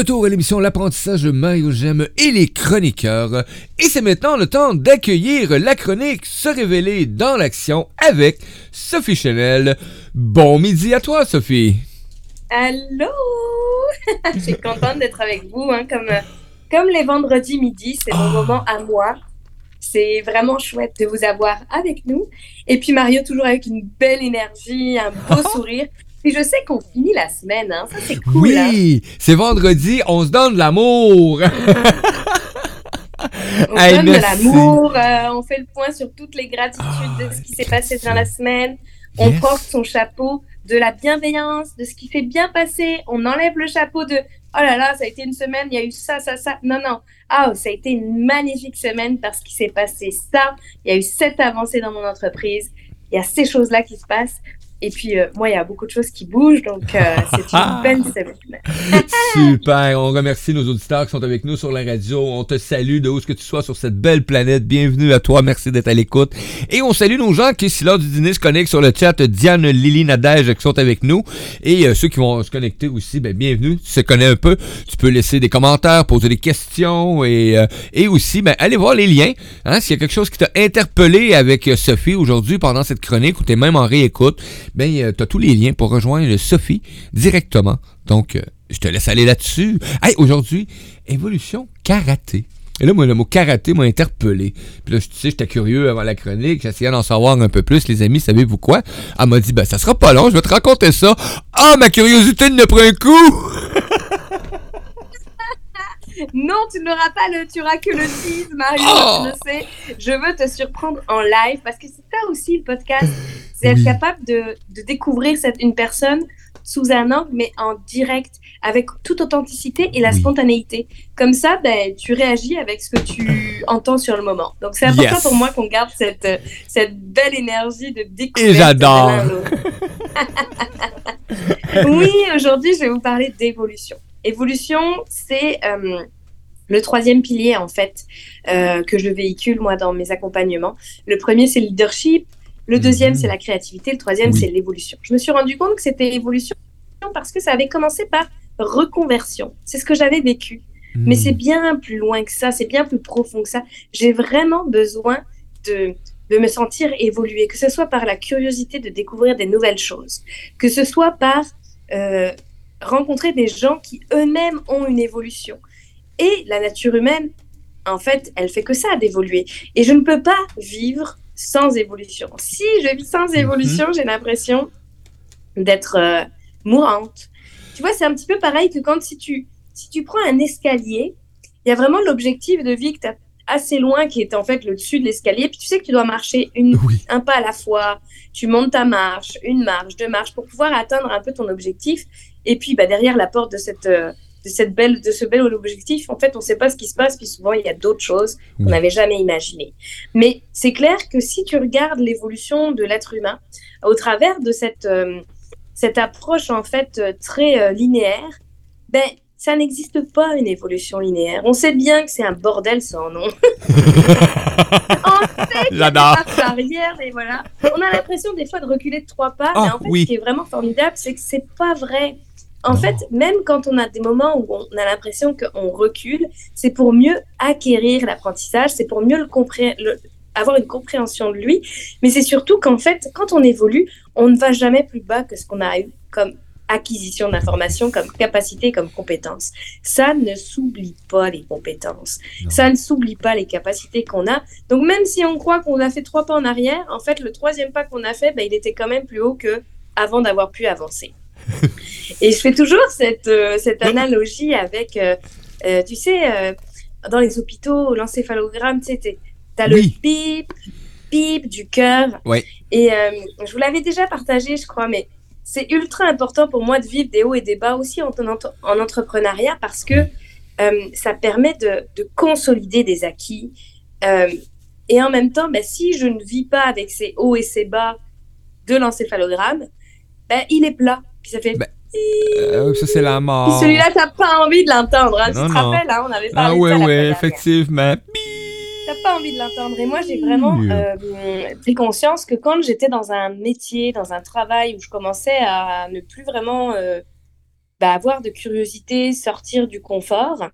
retour à l'émission L'apprentissage de Mario Gem et les chroniqueurs. Et c'est maintenant le temps d'accueillir la chronique Se révéler dans l'action avec Sophie Chanel. Bon midi à toi, Sophie. Allô! Je suis contente d'être avec vous. Hein, comme, comme les vendredis midi, c'est mon moment à moi. C'est vraiment chouette de vous avoir avec nous. Et puis Mario, toujours avec une belle énergie, un beau sourire. Et je sais qu'on finit la semaine, hein. ça c'est cool. Oui, c'est vendredi, on se donne de l'amour. on se donne de l'amour, euh, on fait le point sur toutes les gratitudes de ce qui s'est passé dans la semaine. On porte son chapeau de la bienveillance, de ce qui s'est bien passé. On enlève le chapeau de oh là là, ça a été une semaine, il y a eu ça, ça, ça. Non, non. Ah, ça a été une magnifique semaine parce qu'il s'est passé ça. Il y a eu cette avancée dans mon entreprise. Il y a ces choses-là qui se passent. Et puis, euh, moi, il y a beaucoup de choses qui bougent, donc euh, c'est une belle semaine. Super. On remercie nos auditeurs qui sont avec nous sur la radio. On te salue de où ce que tu sois sur cette belle planète. Bienvenue à toi. Merci d'être à l'écoute. Et on salue nos gens qui, si lors du dîner, se connectent sur le chat. Diane, Lily, Nadège qui sont avec nous. Et euh, ceux qui vont se connecter aussi, ben, bienvenue. Tu se connais un peu. Tu peux laisser des commentaires, poser des questions et, et aussi, ben, allez voir les liens. Hein, S'il y a quelque chose qui t'a interpellé avec Sophie aujourd'hui pendant cette chronique ou tu es même en réécoute, ben, euh, tu as tous les liens pour rejoindre Sophie directement. Donc, euh, je te laisse aller là-dessus. Hey, aujourd'hui, évolution karaté. Et là, moi, le mot karaté m'a interpellé. Puis là, tu sais, j'étais curieux avant la chronique, j'essayais d'en savoir un peu plus. Les amis, savez-vous quoi? Elle m'a dit, ben, ça sera pas long, je vais te raconter ça. Ah, ma curiosité ne prend un coup! non, tu n'auras pas le tu que le tease, Mario, oh! je sais. Je veux te surprendre en live parce que c'est ça aussi le podcast. C'est être capable de, de découvrir cette, une personne sous un angle, mais en direct, avec toute authenticité et la spontanéité. Comme ça, ben, tu réagis avec ce que tu entends sur le moment. Donc, c'est important pour moi qu'on garde cette, cette belle énergie de découverte. Et j'adore! oui, aujourd'hui, je vais vous parler d'évolution. Évolution, c'est euh, le troisième pilier, en fait, euh, que je véhicule, moi, dans mes accompagnements. Le premier, c'est le leadership. Le mhm. deuxième, c'est la créativité. Le troisième, c'est l'évolution. Je me suis rendu compte que c'était l'évolution parce que ça avait commencé par reconversion. C'est ce que j'avais vécu. Mhm. Mais c'est bien plus loin que ça, c'est bien plus profond que ça. J'ai vraiment besoin de, de me sentir évoluer, que ce soit par la curiosité de découvrir des nouvelles choses, que ce soit par euh, rencontrer des gens qui eux-mêmes ont une évolution. Et la nature humaine, en fait, elle fait que ça, d'évoluer. Et je ne peux pas vivre sans évolution. Si je vis sans évolution, mhm. j'ai l'impression d'être euh, mourante. Tu vois, c'est un petit peu pareil que quand si tu, si tu prends un escalier, il y a vraiment l'objectif de vie que tu as assez loin qui est en fait le dessus de l'escalier. Puis tu sais que tu dois marcher une, un pas à la fois. Tu montes ta marche, une marche, deux marches pour pouvoir atteindre un peu ton objectif. Et puis, bah, derrière la porte de cette, euh, de cette belle, de ce bel objectif, en fait, on ne sait pas ce qui se passe, puis souvent, il y a d'autres choses qu'on n'avait jamais imaginées. Mais c'est clair que si tu regardes l'évolution de l'être humain au travers de cette, euh, cette approche, en fait, euh, très linéaire, ben, ça n'existe pas une évolution linéaire. On sait bien que c'est un bordel sans nom. on sait J'adore. arrière, et voilà. On a l'impression des fois de reculer de trois pas, mais ah, en fait, ce qui est vraiment formidable, c'est que c'est pas vrai. En fait, même quand on a des moments où on a l'impression qu'on recule, c'est pour mieux acquérir l'apprentissage, c'est pour mieux le, avoir une compréhension de lui, mais c'est surtout qu'en fait, quand on évolue, on ne va jamais plus bas que ce qu'on a eu comme acquisition d'informations, comme capacité, comme compétence. Ça ne s'oublie pas les compétences. Ça ne s'oublie pas les capacités qu'on a. Donc même si on croit qu'on a fait trois pas en arrière, en fait, le troisième pas qu'on a fait, ben, il était quand même plus haut que avant d'avoir pu avancer. Et je fais toujours cette, euh, cette analogie avec, euh, euh, tu sais, dans les hôpitaux, l'encéphalogramme, tu sais, as le pip, pip du cœur. Et je vous l'avais déjà partagé, je crois, mais c'est ultra important pour moi de vivre des hauts et des bas aussi en, en entrepreneuriat parce que ça permet de, de, consolider des acquis. et en même temps, ben, si je ne vis pas avec ces hauts et ces bas de l'encéphalogramme, ben, il est plat. Puis ça fait. Ben, euh, ça, c'est la mort. Puis celui-là, t'as pas envie de l'entendre. Hein, tu te rappelles, hein, on avait parlé ah, ouais, de ça. Ah, ouais, effectivement. Pas envie de l'entendre. Et moi, j'ai vraiment euh, pris conscience que quand j'étais dans un métier, dans un travail où je commençais à ne plus vraiment euh, bah, avoir de curiosité, sortir du confort,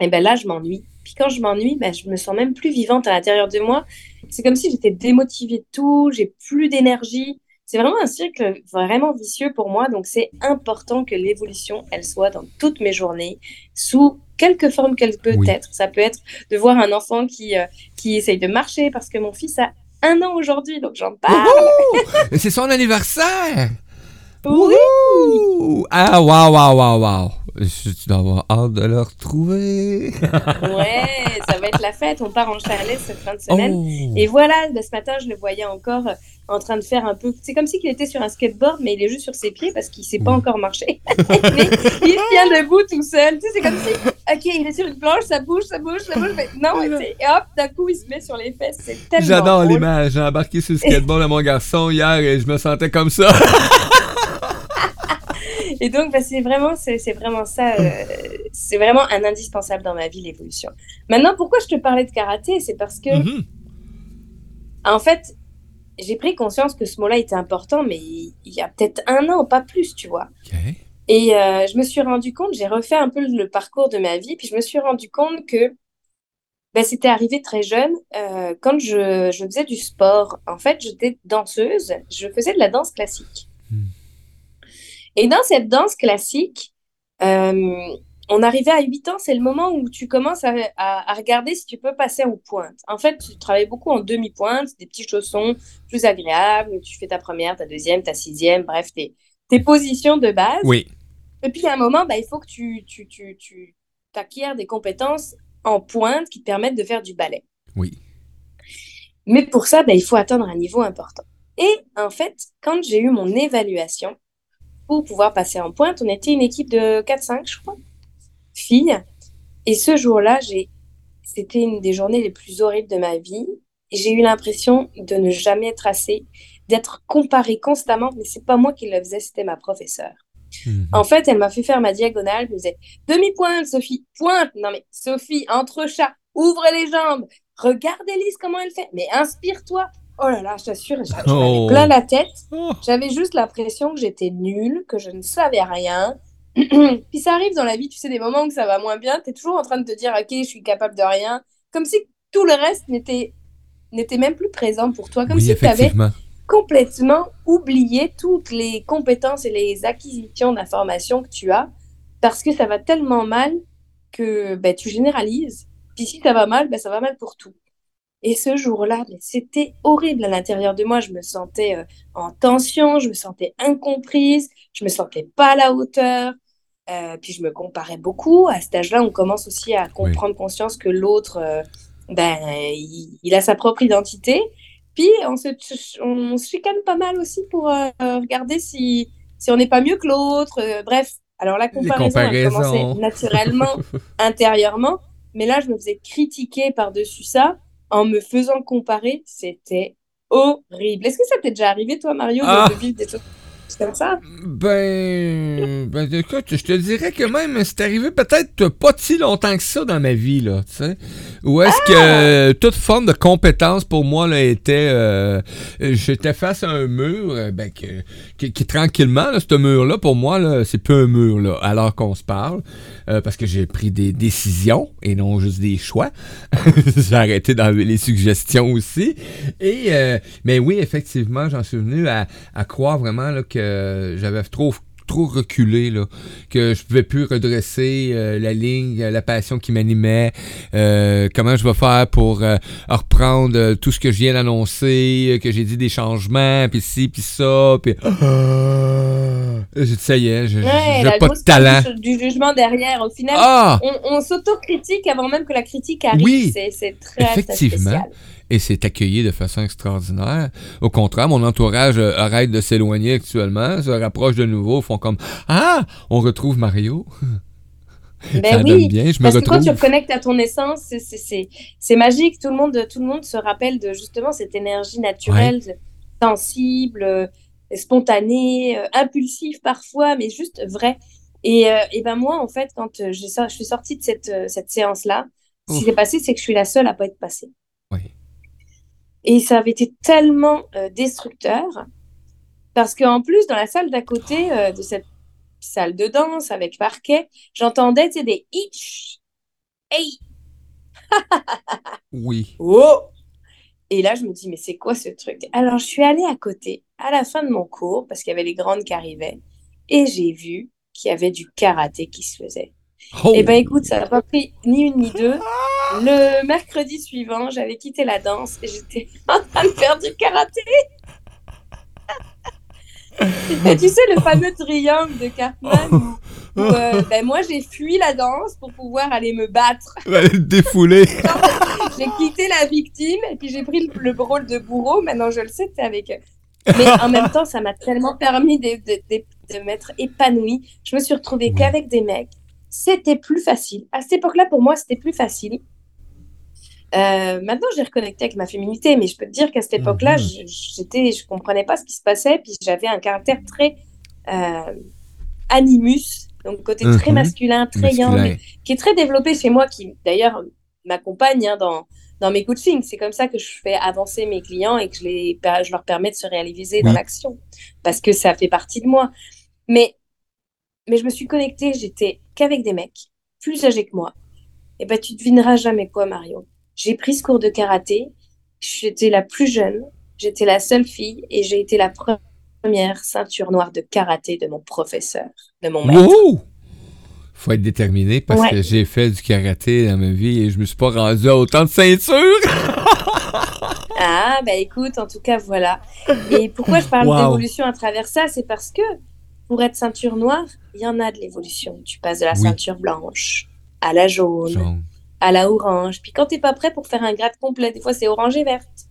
et ben là, je m'ennuie. Puis quand je m'ennuie, ben, je me sens même plus vivante à l'intérieur de moi. C'est comme si j'étais démotivée de tout, j'ai plus d'énergie. C'est vraiment un cycle vraiment vicieux pour moi. Donc, c'est important que l'évolution, elle soit dans toutes mes journées, sous quelque forme qu'elle peut être. Ça peut être de voir un enfant qui, euh, qui essaye de marcher parce que mon fils a un an aujourd'hui, donc j'en parle. c'est son anniversaire! Oui! Ah, waouh, waouh, waouh, waouh! Tu dois avoir hâte de le retrouver. ouais, ça va être la fête. On part en chalet cette fin de semaine. Oh. Et voilà, ce matin, je le voyais encore euh, en train de faire un peu. C'est comme si il était sur un skateboard, mais il est juste sur ses pieds parce qu'il ne sait pas encore marcher. mais il tient debout tout seul. Tu sais, c'est comme si, ok, il est sur une planche, ça bouge, ça bouge, ça bouge. Mais non, et hop, d'un coup, il se met sur les fesses. C'est tellement. J'adore l'image. J'ai embarqué sur le skateboard à mon garçon hier et je me sentais comme ça. Et donc, bah, c'est vraiment, c'est vraiment ça. Euh, c'est vraiment un indispensable dans ma vie, l'évolution. Maintenant, pourquoi je te parlais de karaté? C'est parce que, mm-hmm. en fait, j'ai pris conscience que ce mot-là était important, mais il y a peut-être un an, pas plus, tu vois. Et euh, je me suis rendu compte, j'ai refait un peu le parcours de ma vie, puis je me suis rendu compte que ben, c'était arrivé très jeune. Euh, quand je, je, faisais du sport, en fait, j'étais danseuse, je faisais de la danse classique. Et dans cette danse classique, euh, on arrivait à 8 ans, c'est le moment où tu commences à, regarder si tu peux passer aux pointes. En fait, tu travailles beaucoup en demi-pointe, des petits chaussons plus agréables. Tu fais ta première, ta deuxième, ta sixième, bref, tes, tes positions de base. Oui. Et puis, à un moment, bah, il faut que tu, tu, tu, tu acquières des compétences en pointe qui te permettent de faire du ballet. Oui. Mais pour ça, bah, il faut atteindre un niveau important. Et en fait, quand j'ai eu mon évaluation, pour pouvoir passer en pointe. On était une équipe de 4-5, je crois, filles. Et ce jour-là, j'ai... c'était une des journées les plus horribles de ma vie. J'ai eu l'impression de ne jamais être assez, d'être comparée constamment, mais c'est pas moi qui le faisais, c'était ma professeure. Mhm. En fait, elle m'a fait faire ma diagonale, elle me disait demi-pointe, Sophie, pointe. Non mais Sophie, entre chat, ouvre les jambes, regarde Elise comment elle fait, mais inspire-toi. Oh là là, je t'assure, j'avais oh. plein la tête. Oh. J'avais juste l'impression que j'étais nulle, que je ne savais rien. Puis ça arrive dans la vie, tu sais, des moments où ça va moins bien, tu es toujours en train de te dire, ok, je suis capable de rien. Comme si tout le reste n'était, n'était même plus présent pour toi. Comme si tu avais complètement oublié toutes les compétences et les acquisitions d'informations que tu as, parce que ça va tellement mal que ben, tu généralises. Puis si ça va mal, ben, ça va mal pour tout. Et ce jour-là, c'était horrible à l'intérieur de moi. Je me sentais euh, en tension, je me sentais incomprise, je me sentais pas à la hauteur. Euh, puis je me comparais beaucoup. À cet âge-là, on commence aussi à comprendre conscience que l'autre, euh, ben, il, a sa propre identité. Puis on se, on se chicane pas mal aussi pour regarder si, si on n'est pas mieux que l'autre. bref, alors la comparaison a commencé naturellement, intérieurement. Mais là, je me faisais critiquer par-dessus ça en me faisant comparer, c'était horrible. Est-ce que ça t'est déjà arrivé, toi, Mario, de, ah. vivre des choses comme ça? Ben, ben, écoute, je te dirais que même c'est arrivé peut-être pas si longtemps que ça dans ma vie, là, tu sais. Où est-ce que ah! toute forme de compétence pour moi là, était. Euh, j'étais face à un mur, euh, ben, qui, tranquillement, là, ce mur-là, pour moi, là, c'est plus un mur, là, alors qu'on se parle. Euh, parce que j'ai pris des décisions et non juste des choix. j'ai arrêté d'enlever les suggestions aussi. Et mais oui, effectivement, j'en suis venu à, à croire vraiment là, que j'avais trop trop reculé, là, que je pouvais plus redresser euh, la ligne, la passion qui m'animait, euh, comment je vais faire pour euh, reprendre tout ce que je viens d'annoncer, que j'ai dit des changements, puis ci, puis ça, puis... ça y est, j'ai pas de talent. Du, jugement derrière, au final, ah! on, s'autocritique avant même que la critique arrive. Oui, c'est très, effectivement. Très spécial et c'est accueilli de façon extraordinaire. Au contraire, mon entourage euh, arrête de s'éloigner actuellement, se rapproche de nouveau, font comme Ah, on retrouve Mario. Ben oui, bien, je parce que quand tu reconnectes à ton essence, c'est magique. Tout le, monde, tout le monde se rappelle de justement cette énergie naturelle, sensible, euh, spontanée, euh, impulsive parfois, mais juste vrai. Et, et ben moi, en fait, quand je suis sortie de cette, cette séance-là, ce qui s'est passé, c'est que je suis la seule à pas être passée. Oui. Et ça avait été tellement euh, destructeur parce qu'en plus, dans la salle d'à côté euh, de cette salle de danse avec parquet. J'entendais, des hitch, hey, Oui. oh. Et là, je me dis, mais c'est quoi ce truc? Alors, je suis allée à côté, à la fin de mon cours, parce qu'il y avait les grandes qui arrivaient, et j'ai vu qu'il y avait du karaté qui se faisait. Oh! Eh ben écoute, ça n'a pas pris ni une ni deux. Le mercredi suivant, j'avais quitté la danse et j'étais en train de faire du karaté. Et tu sais, le fameux triangle de Cartman où, où, euh, ben moi j'ai fui la danse pour pouvoir aller me battre. Te défouler. J'ai quitté la victime et puis j'ai pris le, le rôle de bourreau. Maintenant je le sais, c'est avec eux. Mais en même temps, ça m'a tellement permis de, de, de, de m'être épanouie. Je me suis retrouvée qu'avec des mecs. C'était plus facile. À cette époque-là, pour moi, c'était plus facile. Euh, maintenant, j'ai reconnecté avec ma féminité, mais je peux te dire qu'à cette époque-là, Mhm. je- j'étais, je comprenais pas ce qui se passait, puis j'avais un caractère très euh, animus, donc côté très Mhm. masculin, très young, Masculin. qui est très développé chez moi, qui d'ailleurs m'accompagne hein, dans, dans mes coachings. C'est comme ça que je fais avancer mes clients et que je, les, je leur permets de se réaliser dans l'action, parce que ça fait partie de moi. Mais, mais je me suis connectée, j'étais qu'avec des mecs plus âgés que moi. Et ben tu devineras jamais quoi, Mario. J'ai pris ce cours de karaté, j'étais la plus jeune, j'étais la seule fille et j'ai été la première ceinture noire de karaté de mon professeur, de mon maître. Wow! Faut être déterminé parce Ouais. que j'ai fait du karaté dans ma vie et je me suis pas rendu à autant de ceintures. Ah, bah écoute, en tout cas, voilà. Et pourquoi je parle Wow. d'évolution à travers ça C'est parce que pour être ceinture noire, il y en a de l'évolution. Tu passes de la Oui. ceinture blanche à la jaune, à la orange. Puis quand t'es pas prêt pour faire un grade complet, des fois c'est orange et verte,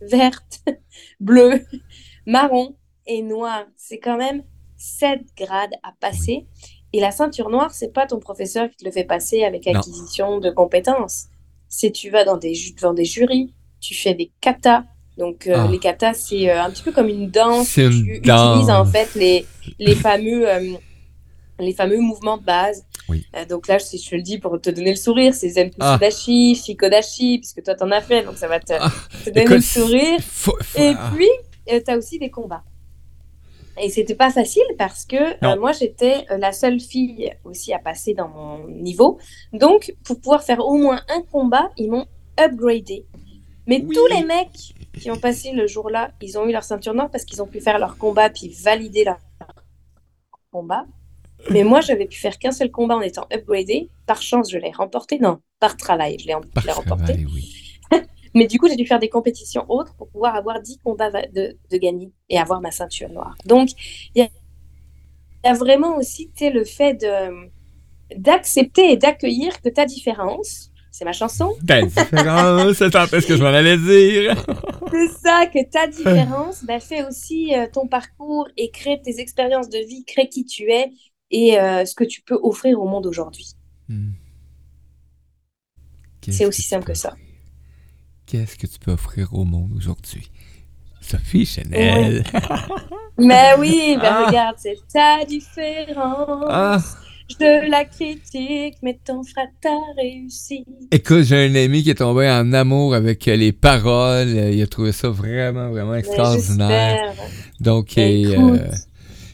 verte, bleu, marron et noir. C'est quand même sept grades à passer. Et la ceinture noire, c'est pas ton professeur qui te le fait passer avec Non. acquisition de compétences. C'est tu vas dans des, ju- devant des jurys, tu fais des katas. Donc euh, Ah. les katas, c'est euh, un petit peu comme une danse. C'est une tu danse. utilises en fait les, les fameux euh, les fameux mouvements de base. Oui. Donc là, je te le dis pour te donner le sourire, c'est Zen Ah. Dashi, Shikodashi, puisque toi t'en as fait, donc ça va te, Ah, te donner écoute, le sourire. Faut- faut- Et ah. puis, tu as aussi des combats. Et c'était pas facile parce que euh, moi, j'étais la seule fille aussi à passer dans mon niveau. Donc, pour pouvoir faire au moins un combat, ils m'ont upgradé. Mais Oui. tous les mecs qui ont passé le jour-là, ils ont eu leur ceinture noire parce qu'ils ont pu faire leur combat puis valider leur combat. Mais moi, j'avais pu faire qu'un seul combat en étant upgradé. Par chance, je l'ai remporté. Non, par travail, je l'ai remporté. oui. Mais du coup, j'ai dû faire des compétitions autres pour pouvoir avoir 10 combats de, de gagner et avoir ma ceinture noire. Donc, il y y a vraiment aussi le fait d'accepter et d'accueillir que ta différence, c'est ma chanson, Ben, différence, c'est un peu ce que je m'en allais dire. c'est ça, que ta différence bah, fait aussi euh, ton parcours et crée tes expériences de vie, crée qui tu es et euh, ce que tu peux offrir au monde aujourd'hui. Hmm. C'est aussi simple que ça. Qu'est-ce que tu peux offrir au monde aujourd'hui? Sophie Chanel. Mais oui, ben Ah. regarde, c'est ta différence. Ah, Je la critique, mais ton frère t'a réussi. écoute, j'ai un ami qui est tombé en amour avec les paroles. Il a trouvé ça vraiment, vraiment extraordinaire. Donc, et, Écoute. euh,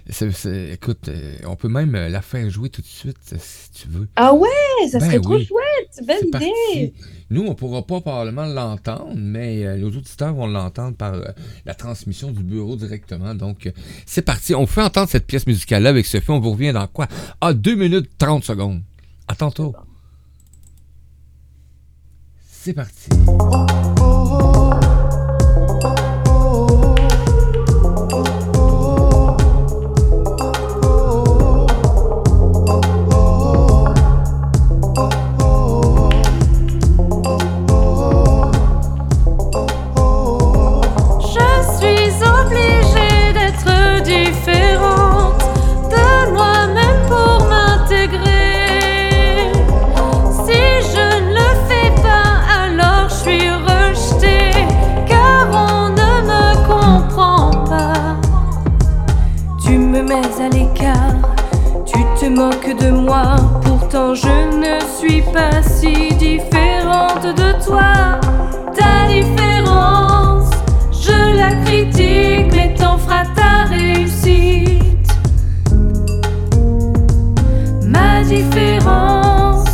c'est- c'est- écoute, euh, on peut même euh, la faire jouer tout de suite euh, si tu veux. Ah ouais, ça Ben serait trop oui. chouette. Belle C'est idée. parti. Nous, on pourra pas probablement l'entendre, mais euh, nos auditeurs vont l'entendre par euh, la transmission du bureau directement. Donc, euh, c'est parti. On fait entendre cette pièce musicale-là avec Sophie. On vous revient dans quoi? Ah, 2 minutes 30 secondes. À tantôt. C'est parti. Je ne suis pas si différente de toi. Ta différence, je la critique, mais t'en feras ta réussite. Ma différence,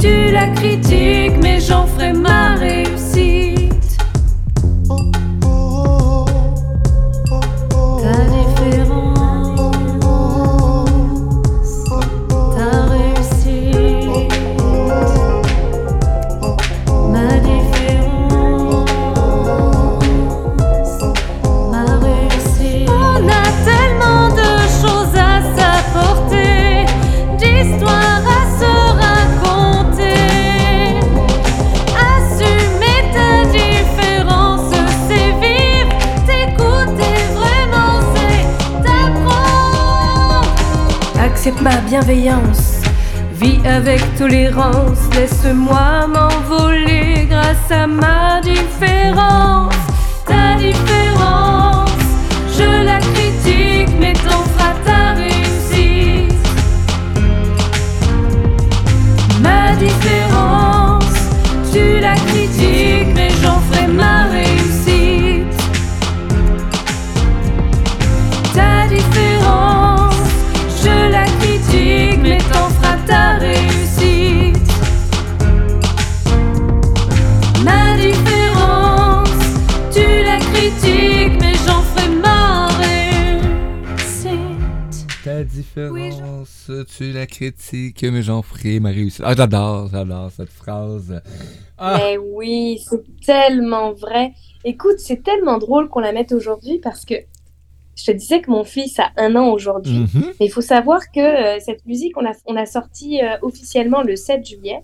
tu la critiques. Bienveillance, vis avec tolérance, laisse-moi m'envoler grâce à ma différence. Ta différence, Différence, tu la critiques, mais j'en ferai ma réussite. Ah, j'adore, j'adore cette phrase. Ah. Mais oui, c'est tellement vrai. Écoute, c'est tellement drôle qu'on la mette aujourd'hui parce que je te disais que mon fils a un an aujourd'hui. Mhm. Mais il faut savoir que euh, cette musique, on a, on a sorti euh, officiellement le 7 juillet.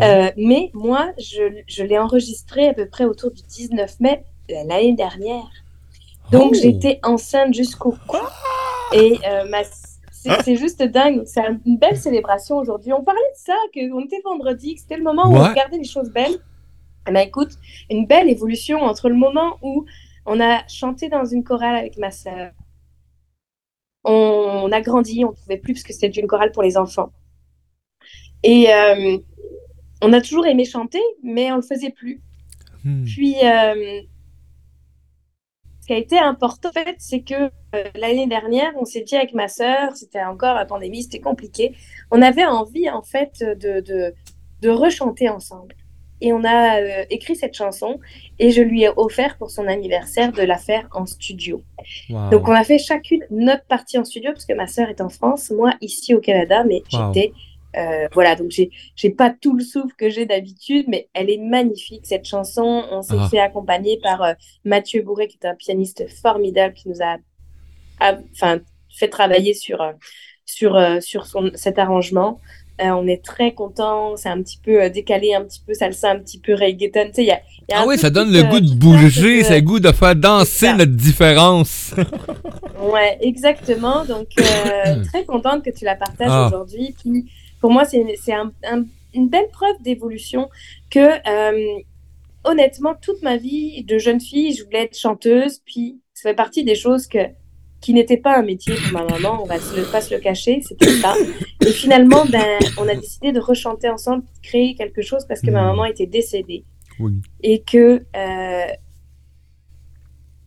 Euh, mais moi, je, je l'ai enregistré à peu près autour du 19 mai l'année dernière. Donc Oh. j'étais enceinte jusqu'au cou. Et euh, ma- c'est juste dingue. C'est un- une belle célébration aujourd'hui. On parlait de ça, qu'on était vendredi, que c'était le moment où on regardait les choses belles. Eh ben, écoute, une belle évolution entre le moment où on a chanté dans une chorale avec ma sœur. On, on a grandi, on ne pouvait plus parce que c'était une chorale pour les enfants. Et euh, on a toujours aimé chanter, mais on ne le faisait plus. Hmm. Puis, euh, ce qui a été important, en fait, c'est que euh, l'année dernière, on s'est dit avec ma sœur, c'était encore la pandémie, c'était compliqué. On avait envie, en fait, de, de, de rechanter ensemble. Et on a euh, écrit cette chanson et je lui ai offert pour son anniversaire de la faire en studio. Wow. Donc, on a fait chacune notre partie en studio parce que ma sœur est en France, moi ici au Canada, mais Wow. j'étais. Euh, voilà, donc j'ai pas tout le souffle que j'ai d'habitude, mais elle est magnifique cette chanson. On s'est Ah. fait accompagner par euh, Mathieu Bourré, qui est un pianiste formidable, qui nous a, enfin, fait travailler sur, euh, sur, sur son, cet arrangement. Euh, on est très content, c'est un petit peu décalé, un petit peu salsa, un petit peu reggaeton. Y a, y a Ah un oui, ça donne le goût de bouger, ça le goût de faire danser notre différence. Ouais, exactement. Donc, très contente que tu la partages Ah. aujourd'hui. Puis, pour moi, c'est c'est un- un- une belle preuve d'évolution que, euh, honnêtement, toute ma vie de jeune fille, je voulais être chanteuse. Puis, ça fait partie des choses que, qui n'étaient pas un métier pour ma maman, on va se le, pas se le cacher, c'était ça. Et finalement, ben, on a décidé de rechanter ensemble, de créer quelque chose parce que ma Mhm. maman était décédée Oui. et que euh,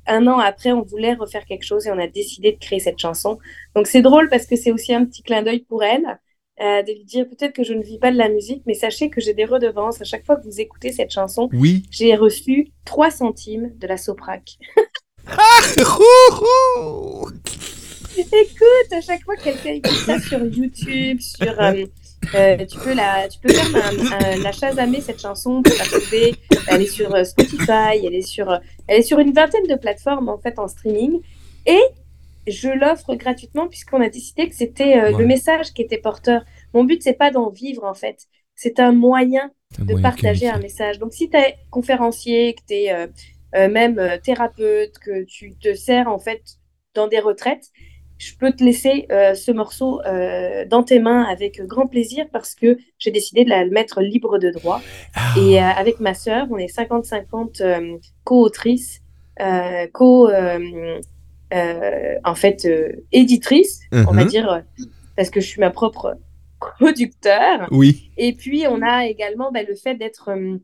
un an après, on voulait refaire quelque chose et on a décidé de créer cette chanson. Donc c'est drôle parce que c'est aussi un petit clin d'œil pour elle, euh, de lui dire peut-être que je ne vis pas de la musique, mais sachez que j'ai des redevances. À chaque fois que vous écoutez cette chanson, Oui. j'ai reçu 3 centimes de la Soprac. Écoute, à chaque fois que quelqu'un écoute ça sur YouTube, sur, euh, euh, tu peux la, tu peux faire un- un- la chasamer cette chanson pour la trouver. Elle est sur euh, Spotify, elle est sur, elle est sur une vingtaine de plateformes en fait en streaming. Et je l'offre gratuitement puisqu'on a décidé que c'était euh, Ouais. le message qui était porteur. Mon but c'est pas d'en vivre en fait, c'est un moyen Un de moyen partager un message. Donc, si tu es conférencier, que tu es même euh, thérapeute, que tu te sers en fait dans des retraites, je peux te laisser euh, ce morceau euh, dans tes mains avec grand plaisir parce que j'ai décidé de la le mettre libre de droit. Ah. Et euh, avec ma sœur, on est 50-50 euh, co-autrices, euh, co, euh, euh, en fait, euh, éditrices, on va Mhm. dire, euh, parce que je suis ma propre producteur. Oui. Et puis, on a également bah, le fait d'être euh,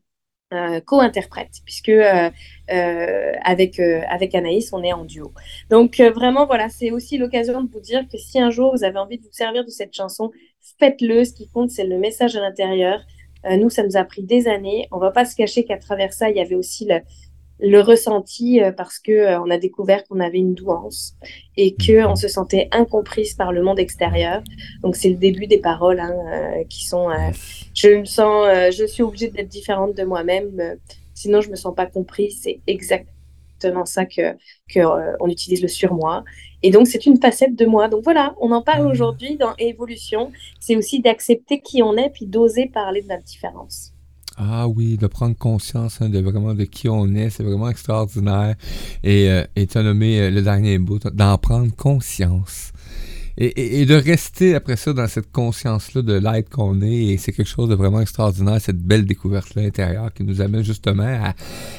euh, co-interprète, puisque euh, euh, avec, euh, avec Anaïs, on est en duo. Donc, euh, vraiment, voilà, c'est aussi l'occasion de vous dire que si un jour vous avez envie de vous servir de cette chanson, faites-le. Ce qui compte, c'est le message à l'intérieur. Euh, nous, ça nous a pris des années. On va pas se cacher qu'à travers ça, il y avait aussi le, le ressenti euh, parce que euh, on a découvert qu'on avait une douance et que on se sentait incomprise par le monde extérieur. Donc c'est le début des paroles hein, euh, qui sont je me sens je suis obligée d'être différente de moi-même sinon je me sens pas comprise, c'est exactement ça que que on utilise le surmoi et donc c'est une facette de moi. Donc voilà, on en parle aujourd'hui dans évolution, c'est aussi d'accepter qui on est puis d'oser parler de notre différence. Ah oui, de prendre conscience hein, de vraiment de qui on est, c'est vraiment extraordinaire. Et euh, tu as nommé euh, le dernier bout, d'en prendre conscience. Et, de rester après ça dans cette conscience-là de l'être qu'on est, et c'est quelque chose de vraiment extraordinaire, cette belle découverte-là intérieure qui nous amène justement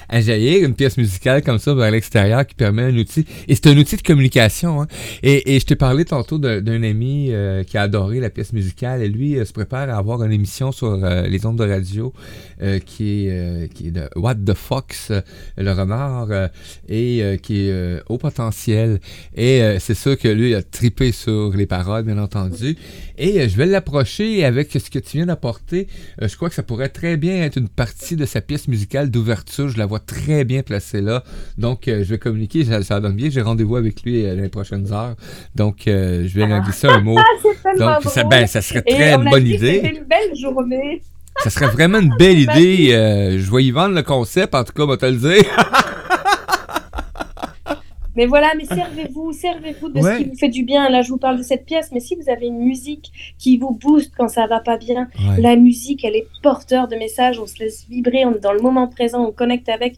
à, jaillir une pièce musicale comme ça vers l'extérieur qui permet un outil. Et c'est un outil de communication. Hein. Et, et je t'ai parlé tantôt d'un ami euh, qui a adoré la pièce musicale et lui euh, se prépare à avoir une émission sur euh, les ondes de radio qui, est, qui est de What the Fox, le renard, et qui est au potentiel. Et c'est sûr que lui a tripé sur les paroles, bien entendu. Et euh, je vais l'approcher avec ce que tu viens d'apporter. Euh, je crois que ça pourrait très bien être une partie de sa pièce musicale d'ouverture. Je la vois très bien placée là. Donc, euh, je vais communiquer. Ça, donne bien. J'ai rendez-vous avec lui dans les prochaines heures. Donc, je vais lui glisser un mot. Donc, ça, ben, ça serait très une bonne idée. une belle journée. ça serait vraiment une belle idée. je vais y vendre le concept, en tout cas, on va te le dire. Mais voilà, mais servez-vous, servez-vous de ce qui vous fait du bien. Là, je vous parle de cette pièce, mais si vous avez une musique qui vous booste quand ça va pas bien, la musique, elle est porteur de messages, on se laisse vibrer, on est dans le moment présent, on connecte avec.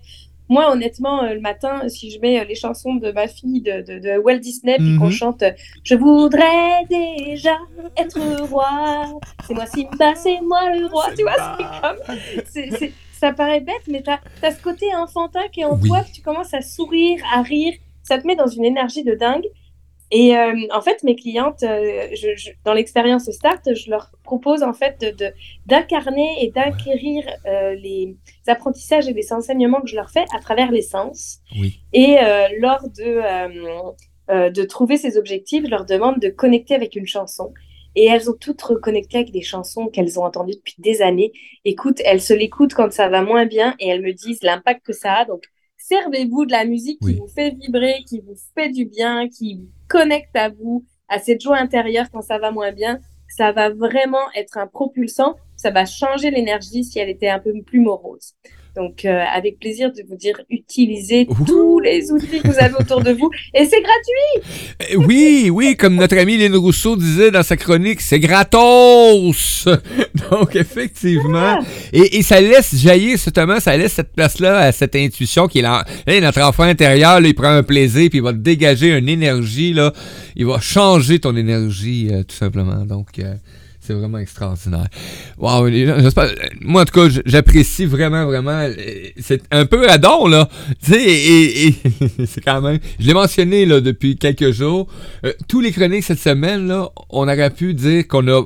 Moi, honnêtement, euh, le matin, si je mets euh, les chansons de ma fille de, de, Walt Disney, puis qu'on mhm. chante Je voudrais déjà être roi, c'est moi Simba, c'est moi le roi, tu vois, c'est comme. ça paraît bête, mais tu as, ce côté enfantin qui est en toi, que tu commences à sourire, à rire, ça te met dans une énergie de dingue. Et euh, en fait, mes clientes, euh, je, dans l'expérience Start, je leur propose en fait de, d'incarner et d'acquérir euh, les apprentissages et les enseignements que je leur fais à travers les sens. Oui. Et lors de, de trouver ces objectifs, je leur demande de connecter avec une chanson. Et elles ont toutes reconnecté avec des chansons qu'elles ont entendues depuis des années. Écoute, elles se l'écoutent quand ça va moins bien et elles me disent l'impact que ça a. Donc, servez-vous de la musique qui vous fait vibrer, qui vous fait du bien, qui vous connecte à vous, à cette joie intérieure quand ça va moins bien. Ça va vraiment être un propulsant. Ça va changer l'énergie si elle était un peu plus morose. Donc, euh, avec plaisir de vous dire, utilisez tous les outils que vous avez autour de vous et c'est gratuit. Eh oui, oui, comme notre ami Lynn Rousseau disait dans sa chronique, c'est gratos. Donc, effectivement. Et, ça laisse jaillir, justement, ça laisse cette place-là à cette intuition qui est notre enfant intérieur, il prend un plaisir puis il va dégager une énergie, là. Il va changer ton énergie, euh, tout simplement. Donc, euh, c'est vraiment extraordinaire. Wow, moi, en tout cas, j'apprécie vraiment, vraiment. C'est un peu radon, là. Tu sais, et, c'est quand même. Je l'ai mentionné, là, depuis quelques jours. Euh, tous les chroniques cette semaine, là, on aurait pu dire qu'on a.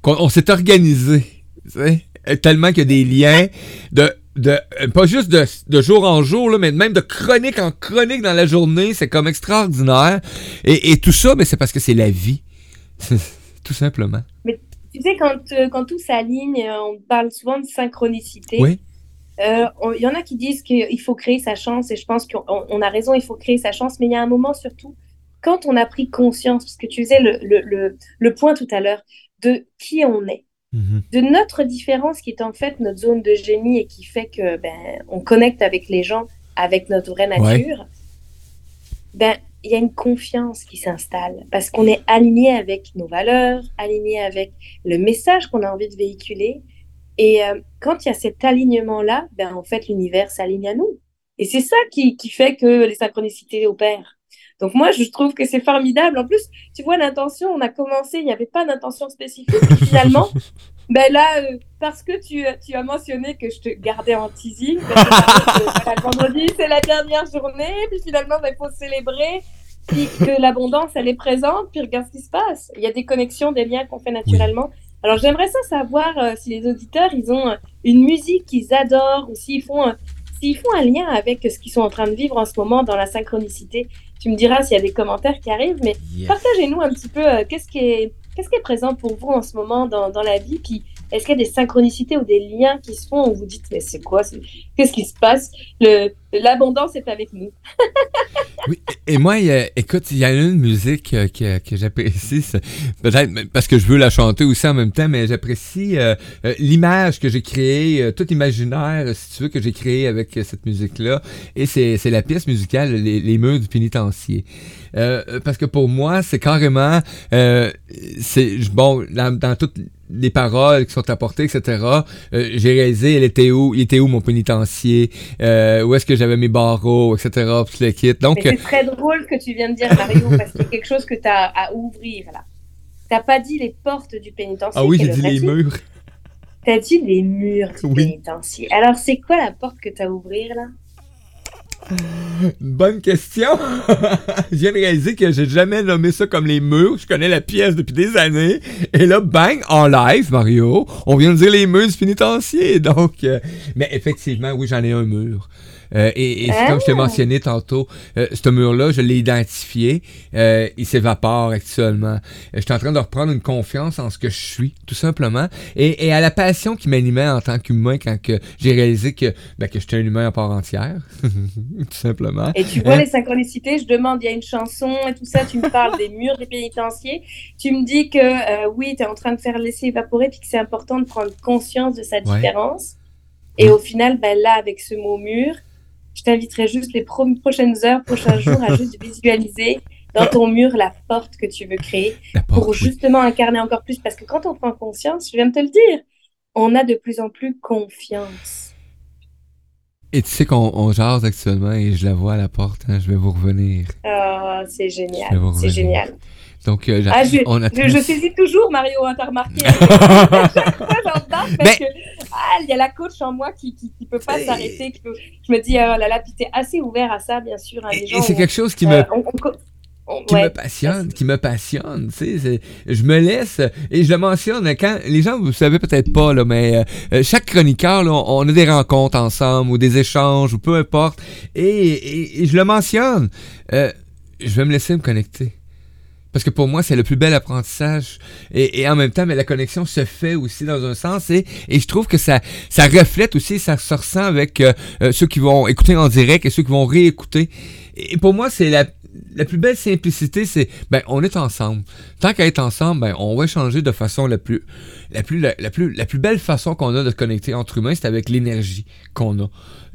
qu'on s'est organisé. Tu sais, tellement qu'il y a des liens de. De, pas juste de, de, jour en jour, là, mais même de chronique en chronique dans la journée, c'est comme extraordinaire. Et, et tout ça, mais c'est parce que c'est la vie. tout simplement. Tu sais, quand, euh, quand tout s'aligne, euh, on parle souvent de synchronicité. Oui. Euh, il y en a qui disent qu'il faut créer sa chance, et je pense qu'on a raison, il faut créer sa chance, mais il y a un moment surtout, quand on a pris conscience, parce que tu faisais le, le, le, point tout à l'heure, de qui on est, mhm. de notre différence qui est en fait notre zone de génie et qui fait que ben, on connecte avec les gens, avec notre vraie nature, ben, il y a une confiance qui s'installe parce qu'on est aligné avec nos valeurs, aligné avec le message qu'on a envie de véhiculer. Et euh, quand il y a cet alignement-là, ben, en fait, l'univers s'aligne à nous. Et c'est ça qui, qui, fait que les synchronicités opèrent. Donc moi, je trouve que c'est formidable. En plus, tu vois, l'intention, on a commencé, il n'y avait pas d'intention spécifique. finalement, ben là, euh, parce que tu, tu, as mentionné que je te gardais en teasing, le vendredi, c'est la dernière journée, puis finalement, il ben, faut célébrer, puis que l'abondance, elle est présente, puis regarde ce qui se passe. Il y a des connexions, des liens qu'on fait naturellement. Alors j'aimerais ça savoir euh, si les auditeurs, ils ont euh, une musique qu'ils adorent, ou s'ils font, s'ils font un lien avec ce qu'ils sont en train de vivre en ce moment dans la synchronicité. Tu me diras s'il y a des commentaires qui arrivent, mais partagez-nous un petit peu qu'est-ce qui est qu'est-ce qui est présent pour vous en ce moment dans, dans la vie, puis Est-ce qu'il y a des synchronicités ou des liens qui se font où vous dites, mais c'est quoi Qu'est-ce qui se passe? L'abondance est avec nous. oui, et moi, écoute, il y a une musique euh, que, que j'apprécie, peut-être parce que je veux la chanter aussi en même temps, mais j'apprécie euh, euh, l'image que j'ai créée, tout imaginaire, si tu veux, que j'ai créé avec cette musique-là. Et c'est la pièce musicale Les, les murs du pénitencier. parce que pour moi, c'est carrément, c'est bon, dans, toutes les paroles qui sont apportées, etc. Euh, j'ai réalisé, elle était où, il était où mon pénitencier, euh, où est-ce que j'avais mes barreaux, etc. Puis le kit. Donc, c'est très drôle que tu viens de dire, Mario, parce qu'il y a quelque chose que tu as à ouvrir là. T'as pas dit les portes du pénitencier. Ah oui, j'ai dit les murs. T'as dit les murs du pénitencier. Alors, c'est quoi la porte que tu as à ouvrir là? Bonne question. je viens de réaliser que j'ai jamais nommé ça comme les murs. Je connais la pièce depuis des années. Et là, bang, en live, Mario, on vient de dire les murs du. Donc, euh, mais effectivement, oui, j'en ai un mur. Euh, et, comme je t'ai ah! mentionné tantôt, euh, ce mur-là, je l'ai identifié. Euh, il s'évapore actuellement. je suis en train de reprendre une confiance en ce que je suis, tout simplement. Et, à la passion qui m'animait en tant qu'humain quand j'ai réalisé que, ben, que j'étais un humain à part entière. tout simplement. Et tu vois les synchronicités, je demande, il y a une chanson et tout ça, tu me parles des murs des pénitenciers. Tu me dis que oui, tu es en train de faire laisser évaporer puis que c'est important de prendre conscience de sa différence. Et au final, ben là, avec ce mot mur, je t'inviterai juste les prochaines heures, prochains jours à juste visualiser dans ton mur la porte que tu veux créer pour justement incarner encore plus. Parce que quand on prend conscience, je viens de te le dire, on a de plus en plus confiance. Et tu sais qu'on jase actuellement et je la vois à la porte, hein, je vais vous revenir. Oh, c'est génial, c'est génial. Donc, euh, ah, je, on a je, saisis toujours Mario, hein, t'as remarqué. chaque fois, j'en parce que ah, il y a la coach en moi qui ne peut pas s'arrêter. Je me dis, oh là là, puis t'es assez ouvert à ça, bien sûr. Hein, et, c'est quelque chose qui me. Euh, qui me passionne, qui me passionne, tu sais, je me laisse, et je le mentionne, quand, les gens, vous savez peut-être pas, là, mais euh, chaque chroniqueur, là, on, a des rencontres ensemble, ou des échanges, ou peu importe, et, et, je le mentionne, euh, je vais me laisser me connecter. Parce que pour moi, c'est le plus bel apprentissage. Et, en même temps, mais la connexion se fait aussi dans un sens. Et, et je trouve que ça, ça reflète aussi, ça se ressent avec euh, euh, ceux qui vont écouter en direct et ceux qui vont réécouter. Et pour moi, c'est la, la plus belle simplicité, c'est ben on est ensemble. Tant qu'à être ensemble, ben on va échanger de façon la plus la plus la, plus la plus belle façon qu'on a de connecter entre humains, c'est avec l'énergie qu'on a.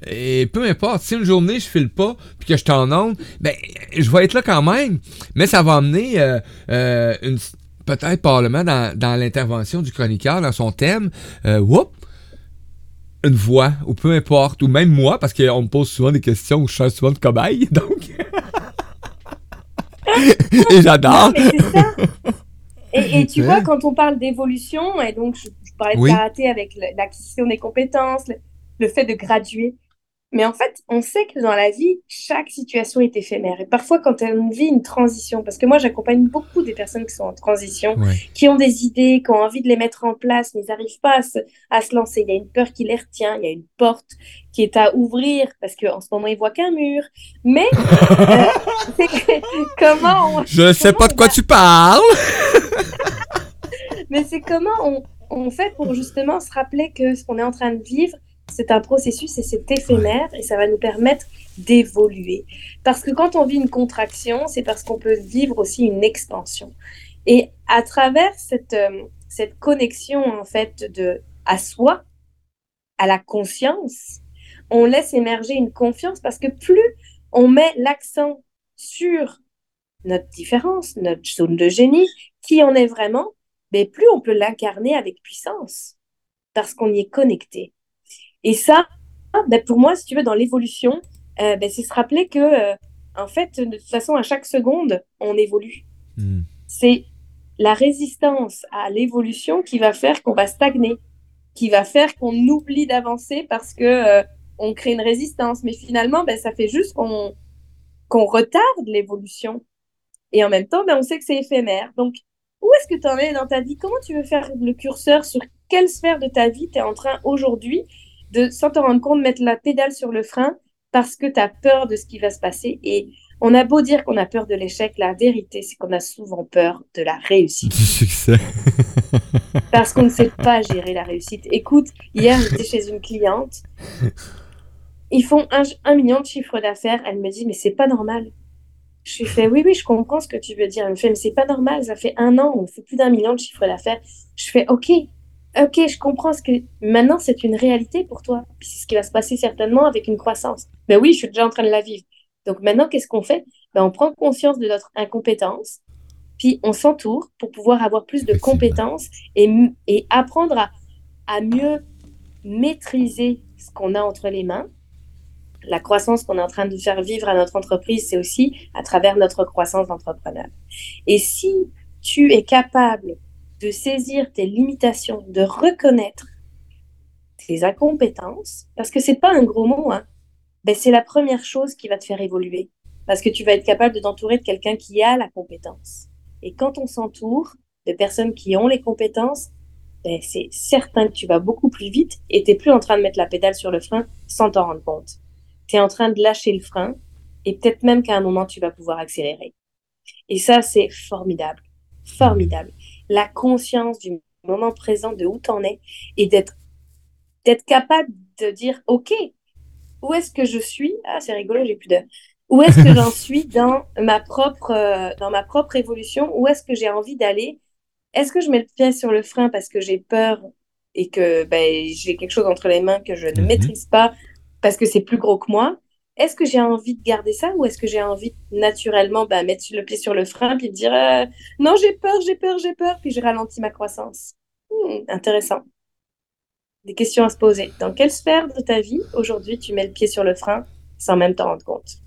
Et peu importe, si une journée je file pas puis que je t'en onde, ben je vais être là quand même. Mais ça va amener euh, euh, une peut-être probablement dans, dans l'intervention du chroniqueur dans son thème, euh, whoop, une voix, ou peu importe, ou même moi, parce qu'on me pose souvent des questions où je suis souvent de cobaye, donc. et j'adore. Et, tu vois, quand on parle d'évolution, et donc je, parlais de karaté avec l'acquisition des compétences, le, fait de graduer, mais en fait, on sait que dans la vie, chaque situation est éphémère. Et parfois, quand on vit une transition, parce que moi, j'accompagne beaucoup des personnes qui sont en transition, qui ont des idées, qui ont envie de les mettre en place, mais ils n'arrivent pas à se, lancer. Il y a une peur qui les retient, il y a une porte qui est à ouvrir, parce qu'en ce moment, ils voient qu'un mur. Mais, euh, comment Je ne sais pas de quoi tu parles Mais c'est comment on, on fait pour justement se rappeler que ce qu'on est en train de vivre, c'est un processus et c'est éphémère et ça va nous permettre d'évoluer. Parce que quand on vit une contraction, c'est parce qu'on peut vivre aussi une expansion. Et à travers cette, euh, cette connexion en fait de à soi, à la conscience, on laisse émerger une confiance parce que plus on met l'accent sur notre différence, notre zone de génie, qui on est vraiment, mais plus on peut l'incarner avec puissance parce qu'on y est connecté. Et ça, ben, pour moi, si tu veux, dans l'évolution, euh, ben, c'est se rappeler que, euh, en fait, de toute façon, à chaque seconde, on évolue. Hmm. C'est la résistance à l'évolution qui va faire qu'on va stagner, qui va faire qu'on oublie d'avancer parce que euh, on crée une résistance. Mais finalement, ben, ça fait juste qu'on retarde l'évolution. Et en même temps, ben, on sait que c'est éphémère. Donc, où est-ce que tu en es dans ta vie? Comment tu veux faire le curseur? Sur quelle sphère de ta vie tu es en train aujourd'hui? De, sans te rendre compte, mettre la pédale sur le frein parce que tu as peur de ce qui va se passer. Et On a beau dire qu'on a peur de l'échec, la vérité, c'est qu'on a souvent peur de la réussite. Du succès. Parce qu'on ne sait pas gérer la réussite. Écoute, hier, j'étais chez une cliente. Ils font un, un million de chiffre d'affaires. Elle me dit, mais c'est pas normal. Je lui fais, oui, oui, je comprends ce que tu veux dire. Elle me fait, mais c'est pas normal. Ça fait un an, on fait plus d'un million de chiffre d'affaires. Je fais, OK, OK, je comprends ce que. Maintenant, c'est une réalité pour toi. C'est ce qui va se passer certainement avec une croissance. Mais oui, je suis déjà en train de la vivre. Donc maintenant, qu'est-ce qu'on fait? Ben, On prend conscience de notre incompétence, puis on s'entoure pour pouvoir avoir plus de compétences et apprendre à, à mieux maîtriser ce qu'on a entre les mains. La croissance qu'on est en train de faire vivre à notre entreprise, c'est aussi à travers notre croissance d'entrepreneur. Et si tu es capable de saisir tes limitations, de reconnaître tes incompétences, parce que c'est pas un gros mot, hein, ben c'est la première chose qui va te faire évoluer. Parce que tu vas être capable de t'entourer de quelqu'un qui a la compétence. Et quand on s'entoure de personnes qui ont les compétences, ben c'est certain que tu vas beaucoup plus vite et tu n'es plus en train de mettre la pédale sur le frein sans t'en rendre compte. Tu es en train de lâcher le frein et peut-être même qu'à un moment, tu vas pouvoir accélérer. Et ça, c'est formidable. Formidable. La conscience du moment présent, de où tu en es et d'être d'être capable de dire, OK, où est-ce que je suis? Ah, c'est rigolo, j'ai plus de... Où est-ce que j'en suis dans ma propre, euh, dans ma propre évolution? Où est-ce que j'ai envie d'aller? Est-ce que je mets le pied sur le frein parce que j'ai peur et que ben, j'ai quelque chose entre les mains que je ne Mhm. maîtrise pas parce que c'est plus gros que moi? Est-ce que j'ai envie de garder ça ou est-ce que j'ai envie naturellement ben, mettre le pied sur le frein puis de dire euh, non, j'ai peur, j'ai peur, j'ai peur, puis je ralentis ma croissance Hmm, Intéressant. Des questions à se poser. Dans quelle sphère de ta vie aujourd'hui tu mets le pied sur le frein sans même t'en rendre compte?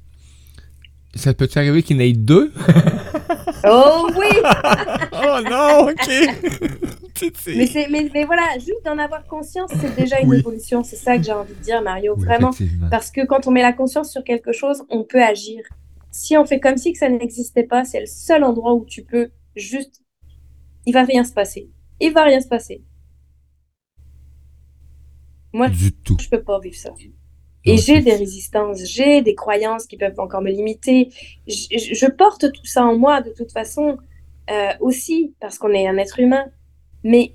Ça peut-tu arriver qu'il y en ait deux? Oh oui oh non, ok. Mais, mais, mais voilà, juste d'en avoir conscience, c'est déjà une Oui. évolution. C'est ça que j'ai envie de dire, Mario. Oui, Vraiment. Parce que quand on met la conscience sur quelque chose, on peut agir. Si on fait comme si que ça n'existait pas, c'est le seul endroit où tu peux juste. Il va rien se passer. Il va rien se passer. Moi, Du tout. je peux pas vivre ça. Et j'ai des résistances, j'ai des croyances qui peuvent encore me limiter. Je porte tout ça en moi de toute façon euh, aussi parce qu'on est un être humain. Mais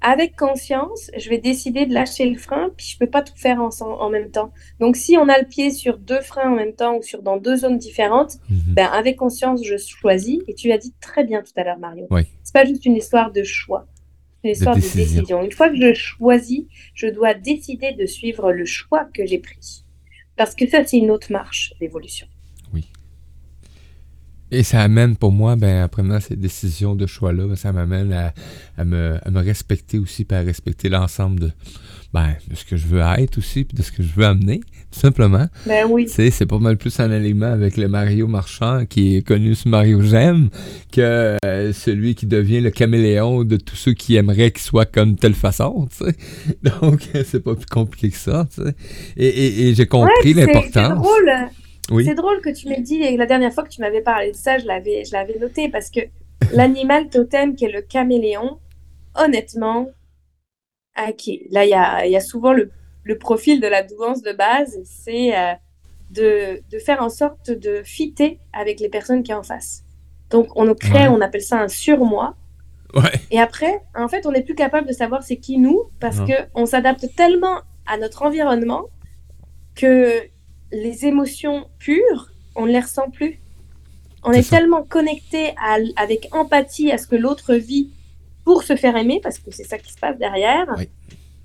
avec conscience, je vais décider de lâcher le frein, puis je peux pas tout faire en, en même temps. Donc si on a le pied sur deux freins en même temps ou sur dans deux zones différentes, Mhm. ben avec conscience, je choisis. Et tu l'as dit très bien tout à l'heure, Mario. Oui. C'est pas juste une histoire de choix, c'est une histoire de décision. décision. Une fois que je choisis, je dois décider de suivre le choix que j'ai pris. Parce que ça, c'est une autre marche d'évolution. Et ça amène pour moi, ben, après maintenant, ces décisions de choix-là, ben, ça m'amène à, à me, à me respecter aussi, puis à respecter l'ensemble de, ben, de ce que je veux être aussi, puis de ce que je veux amener, tout simplement. Ben oui. C'est pas mal plus en alignement avec le Mario Marchand, qui est connu sous Mario J'aime, que euh, celui qui devient le caméléon de tous ceux qui aimeraient qu'il soit comme telle façon, tu sais. Donc, c'est pas plus compliqué que ça, tu sais. Et, et, et j'ai compris C'est- C'est l'importance. drôle. Oui. C'est drôle que tu m'aies dit, et la dernière fois que tu m'avais parlé de ça, je l'avais, je l'avais noté parce que l'animal totem qui est le caméléon, honnêtement, ok, là il y a, y a souvent le, le profil de la douance de base, c'est euh, de, de faire en sorte de fitter avec les personnes qui est en face. Donc on nous crée, Ouais. on appelle ça un surmoi, Ouais. et après, en fait, on n'est plus capable de savoir c'est qui nous parce Non. que on s'adapte tellement à notre environnement que les émotions pures, on ne les ressent plus. On est tellement connecté à avec empathie à ce que l'autre vit pour se faire aimer, parce que c'est ça qui se passe derrière, Oui.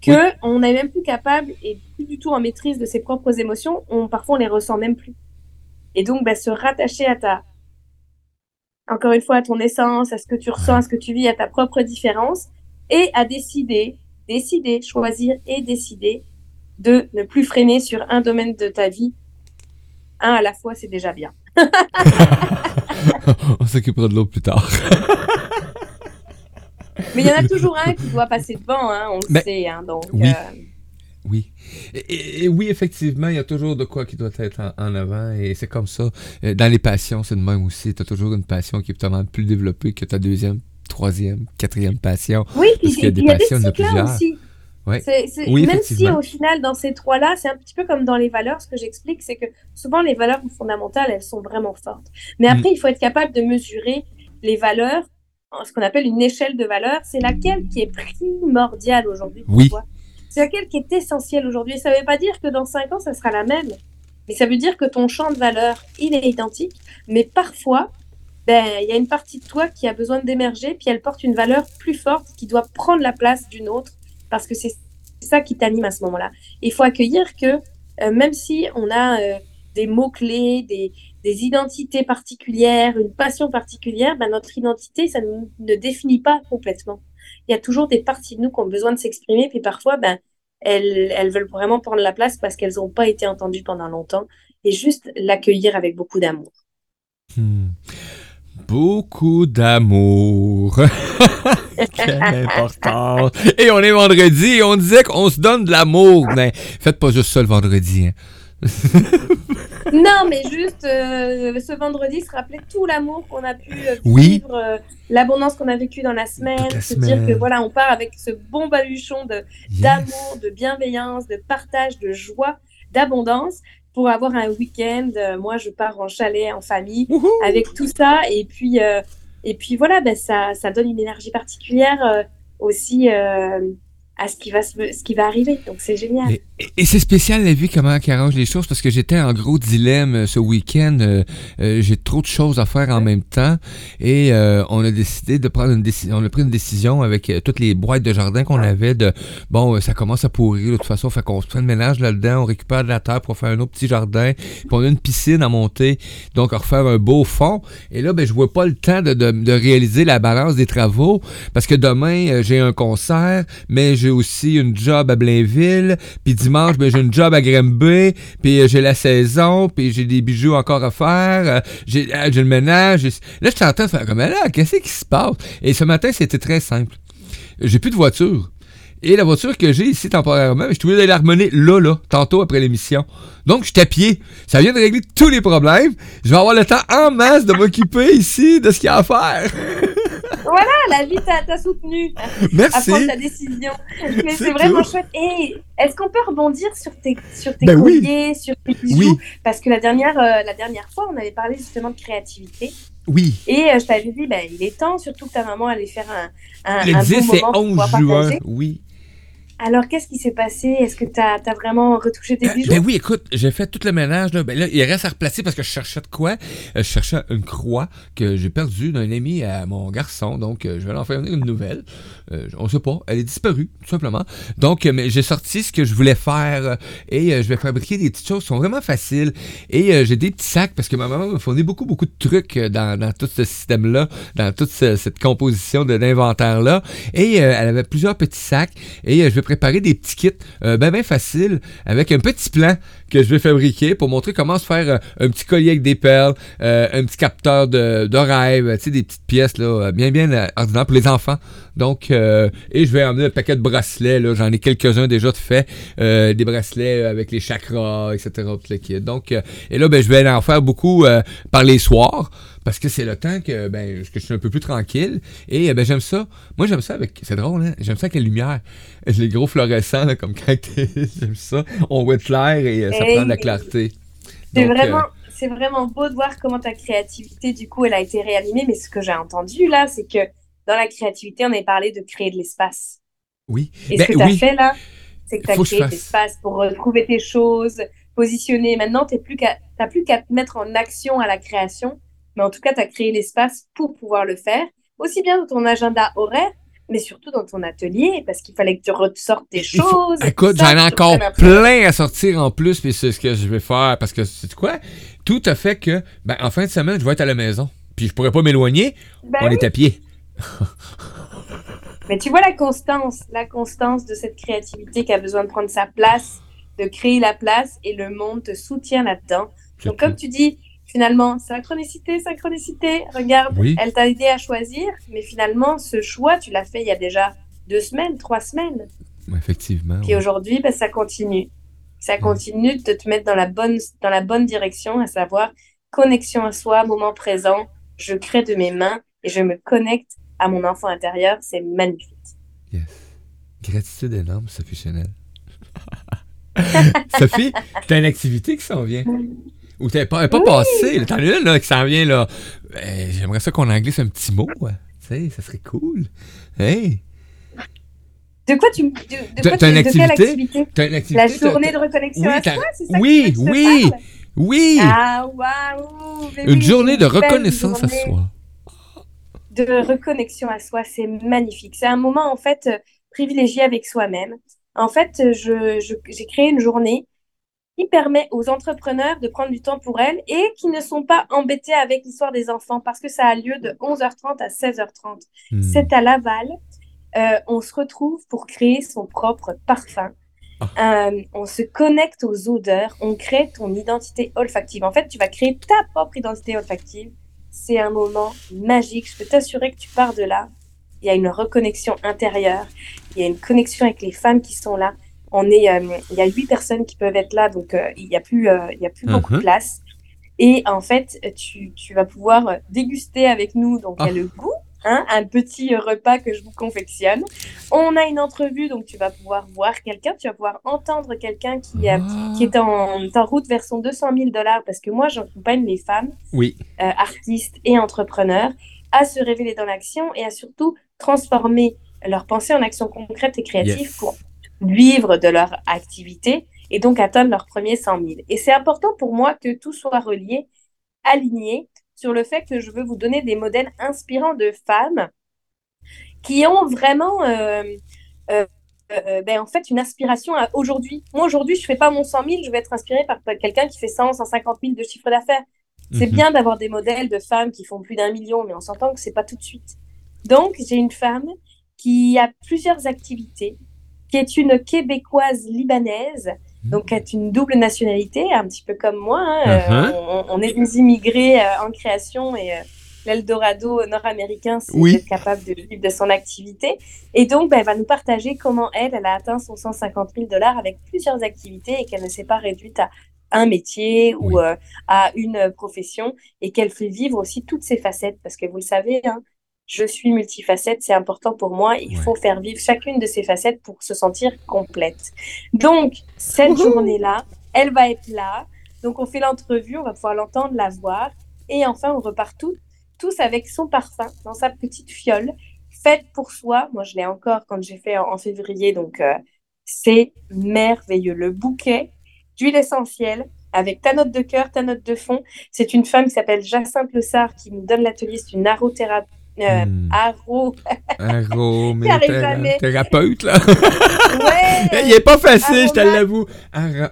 que on n'est même plus capable et plus du tout en maîtrise de ses propres émotions. On, parfois, on les ressent même plus. Et donc, bah, se rattacher à ta, encore une fois, à ton essence, à ce que tu ressens, à ce que tu vis, à ta propre différence, et à décider, décider, choisir et décider de ne plus freiner sur un domaine de ta vie. Un à la fois, c'est déjà bien. On s'occupera de l'autre plus tard. Mais il y en a toujours un qui doit passer devant, hein, on le Mais- sait. Hein, donc, oui. euh, Oui. Et, et- et oui, effectivement, il y a toujours de quoi qui doit être en, en avant et c'est comme ça. Euh, Dans les passions, c'est de même aussi. Tu as toujours une passion qui est peut-être plus développée que ta deuxième, troisième, quatrième passion. Oui, Parce qu'il y a des il y a des passions, y a cycles là plusieurs. aussi. Ouais. Oui, même si au final, dans ces trois-là, c'est un petit peu comme dans les valeurs, ce que j'explique, c'est que souvent les valeurs fondamentales, elles sont vraiment fortes. Mais Mm. après, il faut être capable de mesurer les valeurs, ce qu'on appelle une échelle de valeurs. C'est laquelle qui est primordiale aujourd'hui pour Oui. toi? C'est laquelle qui est essentielle aujourd'hui? Ça ne veut pas dire que dans cinq ans, ça sera la même. Mais ça veut dire que ton champ de valeurs, il est identique. Mais parfois, ben, il y a une partie de toi qui a besoin d'émerger, puis elle porte une valeur plus forte qui doit prendre la place d'une autre, parce que c'est ça qui t'anime à ce moment-là. Il faut accueillir que euh, même si on a euh, des mots-clés, des, identités particulières, une passion particulière, ben, notre identité, ça ne, ne définit pas complètement. Il y a toujours des parties de nous qui ont besoin de s'exprimer, puis parfois, ben, elles, elles veulent vraiment prendre la place parce qu'elles n'ont pas été entendues pendant longtemps, et juste l'accueillir avec beaucoup d'amour. Hmm. Beaucoup d'amour. Quelle importance. Et on est vendredi et on disait qu'on se donne de l'amour. Mais faites pas juste ça le vendredi. hein. Non, mais juste euh, ce vendredi, se rappeler tout l'amour qu'on a pu euh, Oui. vivre, euh, l'abondance qu'on a vécue dans la semaine, la se semaine. dire que voilà, on part avec ce bon baluchon de Yes. d'amour, de bienveillance, de partage, de joie, d'abondance pour avoir un week-end. Moi, je pars en chalet, en famille, Wouhou. avec tout ça. Et puis, et puis voilà, ben, ça, ça donne une énergie particulière euh, aussi euh, à ce qui va, ce qui va arriver. Donc, c'est génial. Et c'est spécial la vie, comment elle arrange les choses, parce que j'étais en gros dilemme euh, ce week-end. euh, euh, J'ai trop de choses à faire en même temps. Et euh, on a décidé de prendre une décision. On a pris une décision avec euh, toutes les boîtes de jardin qu'on avait de bon, ça commence à pourrir de toute façon, fait qu'on se fait le ménage là-dedans, on récupère de la terre pour faire un autre petit jardin. Puis on a une piscine à monter, donc à refaire un beau fond. Et là, ben, je vois pas le temps de, de, de réaliser la balance des travaux, parce que demain, j'ai un concert, mais j'ai aussi une job à Blainville. Puis dimanche, ben, j'ai une job à Grimby, puis euh, j'ai la saison, puis j'ai des bijoux encore à faire, euh, j'ai euh, j'ai le ménage. Là, je suis en train de faire comme là, qu'est-ce qui se passe? Et ce matin, c'était très simple. J'ai plus de voiture. Et la voiture que j'ai ici temporairement, je suis obligé d'aller la remener là, là, tantôt après l'émission. Donc, je suis à pied. Ça vient de régler tous les problèmes. Je vais avoir le temps en masse de m'occuper ici de ce qu'il y a à faire. Ah, la vie t'a soutenu. à Merci. prendre ta décision. Mais C'est vraiment chouette. Et est-ce qu'on peut rebondir sur tes, sur tes Ben oui. sur tes bijoux? Oui. Parce que la dernière, euh, la dernière fois, on avait parlé justement de créativité. Oui. Et euh, je t'avais dit, ben, il est temps, surtout que ta maman allait faire un, un, un 10 bon moment pour 11 pouvoir juin. Oui. Alors, qu'est-ce qui s'est passé? Est-ce que tu as, vraiment retouché tes Euh, bijoux? ben oui, écoute, j'ai fait tout le ménage. Là. Ben là, il reste à replacer parce que je cherchais de quoi. Euh, je cherchais une croix que j'ai perdue d'un ami à mon garçon. Donc, euh, je vais en faire une nouvelle. Euh, on sait pas. Elle est disparue, tout simplement. Donc, mais j'ai sorti ce que je voulais faire et je vais fabriquer des petites choses qui sont vraiment faciles. Et j'ai des petits sacs parce que ma maman m'a fourni beaucoup, beaucoup de trucs dans, dans tout ce système-là, dans toute ce- cette composition de d'inventaire-là. Et euh, elle avait plusieurs petits sacs. Et je vais préparer des petits kits euh, ben, ben faciles avec un petit plan que je vais fabriquer pour montrer comment se faire euh, un petit collier avec des perles, euh, un petit capteur de, de sais, des petites pièces là, euh, bien, bien ordinaires pour les enfants. Donc, euh, et je vais emmener un paquet de bracelets, là, j'en ai quelques-uns déjà de fait, des bracelets avec les chakras, etc. Donc, et là, ben, je vais en faire beaucoup par les soirs, parce que c'est le temps que, ben, que je suis un peu plus tranquille. Et ben, j'aime ça. Moi, j'aime ça avec, c'est drôle, hein? J'aime ça avec les lumières. Les gros fluorescents, là, comme quand j'aime ça. On de l'air et ça Hey. prend de la clarté. C'est Donc, vraiment, euh, c'est vraiment beau de voir comment ta créativité, du coup, elle a été réanimée. Mais ce que j'ai entendu là, c'est que dans la créativité, on avait parlé de créer de l'espace. oui. Et Ben ce que tu as oui. fait là, c'est que tu as Faut créé de l'espace pour retrouver tes choses, positionner. Maintenant, tu n'as plus qu'à te mettre en action à la création, mais en tout cas, tu as créé l'espace pour pouvoir le faire, aussi bien dans ton agenda horaire, mais surtout dans ton atelier, parce qu'il fallait que tu ressortes faut- choses. Écoute, j'en ai encore plein à sortir en plus, puis c'est ce que je vais faire parce que c'est quoi? Tout a fait que, ben, en fin de semaine, je vais être à la maison. Puis je pourrais pas m'éloigner, Ben on oui. est à pied. Mais tu vois la constance, la constance de cette créativité qui a besoin de prendre sa place, de créer la place, et le monde te soutient là-dedans. Donc, comme tu dis, finalement, synchronicité, synchronicité, regarde, Oui. elle t'a aidé à choisir, mais finalement, ce choix, tu l'as fait il y a déjà deux semaines, trois semaines. Effectivement. Puis ouais. aujourd'hui, ben, ça continue. Ça continue de te mettre dans la bonne, dans la bonne direction, à savoir connexion à soi, moment présent. Je crée de mes mains et je me connecte à mon enfant intérieur. C'est magnifique. Yes. Gratitude énorme, Sophie Chanel. Sophie, t'as une activité qui s'en vient. Ou t'as pas, pas passé, là, t'en as une là, qui s'en vient là. Ben, J'aimerais ça qu'on en glisse un petit mot, ouais. Tu sais, ça serait cool. Hey! De quoi tu. De, de quoi tu- une de quelle activité? activité? Une activité? La journée de reconnexion Oui, à soi, c'est ça oui, que oui, oui! Ah, waouh! Une oui, journée de reconnaissance à journée soi. De reconnexion à soi, c'est magnifique. C'est un moment, en fait, euh, privilégié avec soi-même. En fait, euh, je, je- j'ai créé une journée qui permet aux entrepreneurs de prendre du temps pour elles et qui ne sont pas embêtés avec l'histoire des enfants parce que ça a lieu de 11h30 à 16h30. Hmm. C'est à Laval. Euh, on se retrouve pour créer son propre parfum. Ah. Euh, on se connecte aux odeurs, on crée ton identité olfactive. En fait, tu vas créer ta propre identité olfactive. C'est un moment magique. Je peux t'assurer que tu pars de là. Il y a une reconnexion intérieure. Il y a une connexion avec les femmes qui sont là. On est, euh, il y a huit personnes qui peuvent être là, donc euh, il n'y a plus, euh, il y a plus beaucoup de Mhm. place. Et en fait, tu, tu vas pouvoir déguster avec nous. Donc, il y a Ah. le goût, hein, un petit repas que je vous confectionne. On a une entrevue, donc tu vas pouvoir voir quelqu'un, tu vas pouvoir entendre quelqu'un qui, euh, qui est en, en route vers son 200 000 dollars, parce que moi, j'accompagne les femmes, Oui. euh, artistes et entrepreneurs, à se révéler dans l'action et à surtout transformer leurs pensées en actions concrètes et créatives Yes. pour vivre de leur activité et donc atteindre leur premier 100 000. Et c'est important pour moi que tout soit relié, aligné sur le fait que je veux vous donner des modèles inspirants de femmes qui ont vraiment, euh, euh, euh, ben, en fait, une aspiration à aujourd'hui. Moi, aujourd'hui, je fais pas mon 100 000, je vais être inspirée par quelqu'un qui fait 100, 150 000 de chiffre d'affaires. C'est Mhm. bien d'avoir des modèles de femmes qui font plus d'un million, mais on s'entend que c'est pas tout de suite. Donc, j'ai une femme qui a plusieurs activités, qui est une québécoise libanaise, donc qui a une double nationalité, un petit peu comme moi. hein. Euh, Mhm. on, on est des immigrés euh, en création et euh, l'Eldorado nord-américain, c'est Oui. capable de vivre de son activité. Et donc, ben, elle va nous partager comment elle, elle a atteint son 150 000 dollars avec plusieurs activités et qu'elle ne s'est pas réduite à un métier ou euh, à une euh, profession et qu'elle fait vivre aussi toutes ses facettes. Parce que vous le savez, hein, je suis multifacette, c'est important pour moi. Il Ouais. faut faire vivre chacune de ces facettes pour se sentir complète. Donc, cette journée-là, elle va être là. Donc, on fait l'entrevue, on va pouvoir l'entendre, la voir. Et enfin, on repart tout- tous avec son parfum dans sa petite fiole, faite pour soi. Moi, je l'ai encore quand j'ai fait en, en février. Donc, euh, c'est merveilleux. Le bouquet d'huile essentielle avec ta note de cœur, ta note de fond. C'est une femme qui s'appelle Jacinthe Le Sart qui nous donne l'atelier. C'est une arothérapie. Euh, Hmm. mais thérapeute, là. Ouais! Il est pas facile, je te l'avoue. Ah.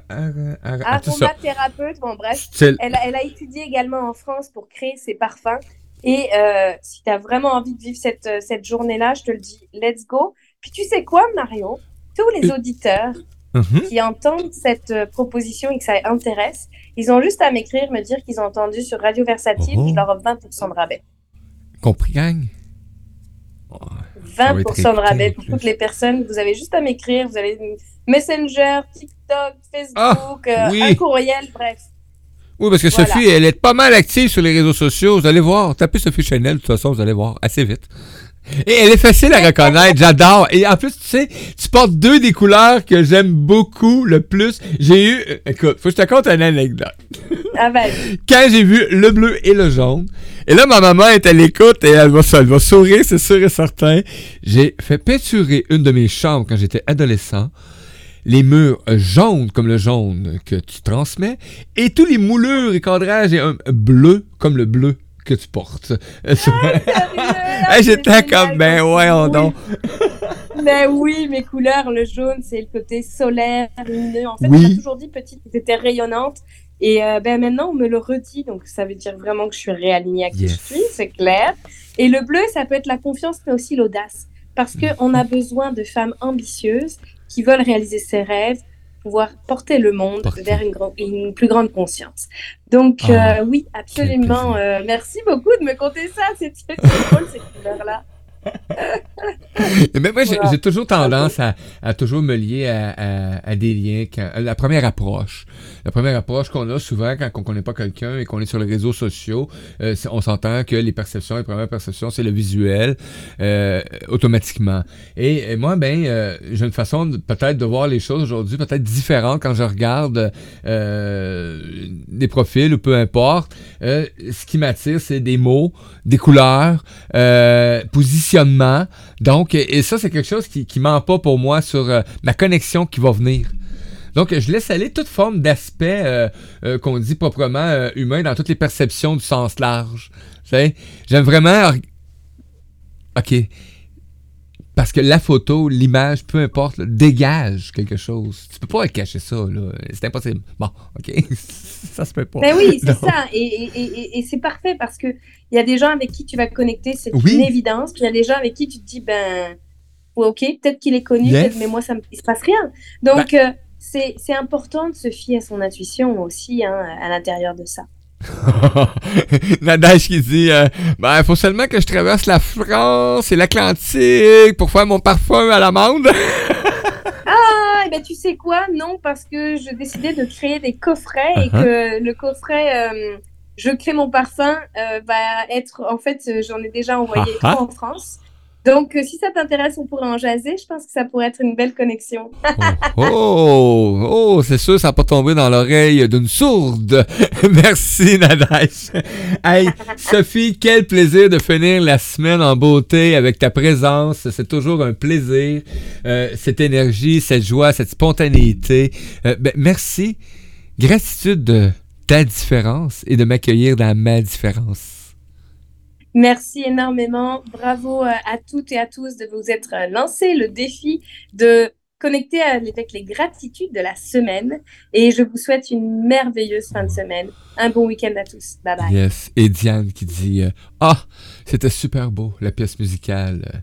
Aromathérapeute. Bon, bref. Elle, a- elle a étudié également en France pour créer ses parfums. Et euh, si tu as vraiment envie de vivre cette, euh, cette journée-là, je te le dis, let's go. Puis tu sais quoi, Marion? Tous les auditeurs Mhm. qui entendent cette euh, proposition et que ça intéresse, ils ont juste à m'écrire, me dire qu'ils ont entendu sur Radio Versatile, Oh. je leur offre 20% de rabais. Compris, gang? Ouais. Ça va être 20% de rabais pour toutes les personnes. Vous avez juste à m'écrire. Vous avez Messenger, TikTok, Facebook, euh, oui. un courriel, bref. Oui, parce que Voilà. Sophie, elle est pas mal active sur les réseaux sociaux. Vous allez voir. Tapez Sophie Chanel, de toute façon, vous allez voir assez vite. Et elle est facile à reconnaître, j'adore. Et en plus, tu sais, tu portes deux des couleurs que j'aime beaucoup le plus. J'ai eu, euh, écoute, faut que je te conte une anecdote. Ah ben, Quand j'ai vu le bleu et le jaune, et là, ma maman est à l'écoute et elle va, elle va sourire, c'est sûr et certain. J'ai fait peinturer une de mes chambres quand j'étais adolescent. Les murs euh, jaunes comme le jaune que tu transmets et tous les moulures et cadrages et un bleu comme le bleu que tu portes. Euh, Hey, J'étais comme, ben ouais, on donc. Mais oui, mes couleurs, le jaune, c'est le côté solaire, lumineux. En fait, Oui. on m'a toujours dit petite que t'étais rayonnante. Et euh, ben maintenant, on me le redit. Donc, ça veut dire vraiment que je suis réalignée à qui Yes. je suis, c'est clair. Et le bleu, ça peut être la confiance, mais aussi l'audace. Parce qu'on a besoin de femmes ambitieuses qui veulent réaliser ses rêves, pouvoir porter le monde Porter. vers une, plus grande conscience. Donc, Ah, euh, oui, absolument. euh, merci beaucoup de me conter ça. C'est drôle, ces couleurs-là. Mais moi, j'ai Voilà. j'ai toujours tendance à, à toujours me lier à, à- à des liens. La première approche. La première approche qu'on a souvent quand on connaît pas quelqu'un et qu'on est sur les réseaux sociaux, euh, on s'entend que les perceptions, les premières perceptions, c'est le visuel euh, automatiquement. Et, moi, ben, euh, j'ai une façon peut-être de voir les choses aujourd'hui, peut-être différente quand je regarde des profils ou peu importe. Ce qui m'attire, c'est des mots, des couleurs, positionnement. Donc, et, ça, c'est quelque chose qui, qui ment pas pour moi sur ma connexion qui va venir. Donc, je laisse aller toute forme d'aspect euh, euh, qu'on dit proprement euh, humain dans toutes les perceptions du sens large. J'aime vraiment... OK. Parce que la photo, l'image, peu importe, là, dégage quelque chose. Tu peux pas cacher ça, là. C'est impossible. Bon, OK. ça se peut pas. Ben oui, c'est ça. Et, et- et- et c'est parfait parce que il y a des gens avec qui tu vas connecter, c'est Oui. une évidence. Puis il y a des gens avec qui tu te dis, ben, ok, peut-être qu'il est connu, Yes. mais moi, ça me, il se passe rien. Donc, euh, c'est important de se fier à son intuition aussi hein, à l'intérieur de ça. Nadège qui dit euh, Ben, il faut seulement que je traverse la France et l'Atlantique pour faire mon parfum à l'amande. Ah, eh ben, tu sais quoi? Non, parce que je décidais de créer des coffrets et Uh-huh. que le coffret, euh, je crée mon parfum, euh, va être, en fait, euh, j'en ai déjà envoyé Ah, trois ah. en France. Donc, euh, si ça t'intéresse, on pourrait en jaser. Je pense que ça pourrait être une belle connexion. oh, oh, c'est sûr, ça n'a pas tombé dans l'oreille d'une sourde. Merci, Nadège. Hey, Sophie, quel plaisir de finir la semaine en beauté avec ta présence. C'est toujours un plaisir. Euh, cette énergie, cette joie, cette spontanéité. Euh, ben, merci. Gratitude de ta différence et de m'accueillir dans ma différence. Merci énormément. Bravo euh, à toutes et à tous de vous être euh, lancé le défi de connecter avec les gratitudes de la semaine. Et je vous souhaite une merveilleuse fin de semaine. Un bon week-end à tous. Bye bye. Yes. Et Diane qui dit euh, Ah, c'était super beau, la pièce musicale. Euh,